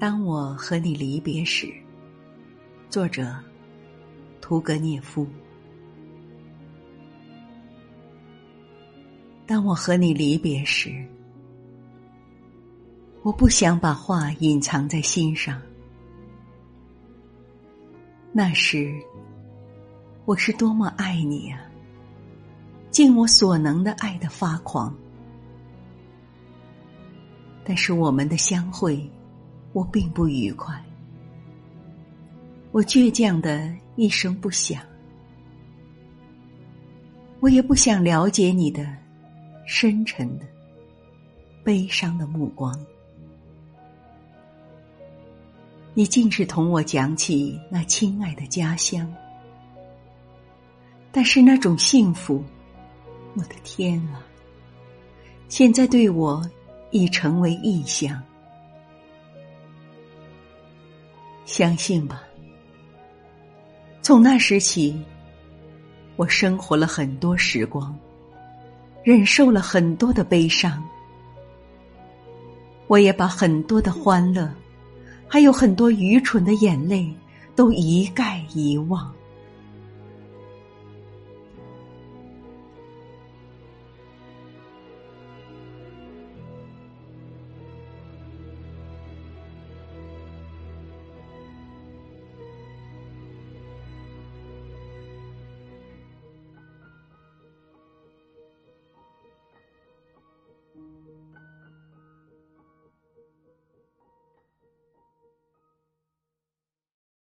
当我和你离别时，作者屠格涅夫。当我和你离别时，我不想把话隐藏在心上。那时，我是多么爱你啊！尽我所能的爱的发狂。但是我们的相会，我并不愉快。我倔强的一声不响，我也不想了解你的深沉的、悲伤的目光。你竟是同我讲起那亲爱的家乡，但是那种幸福，我的天啊！现在对我已成为异乡。相信吧，从那时起，我生活了很多时光，忍受了很多的悲伤，我也把很多的欢乐。还有很多愚蠢的眼泪，都一概遗忘。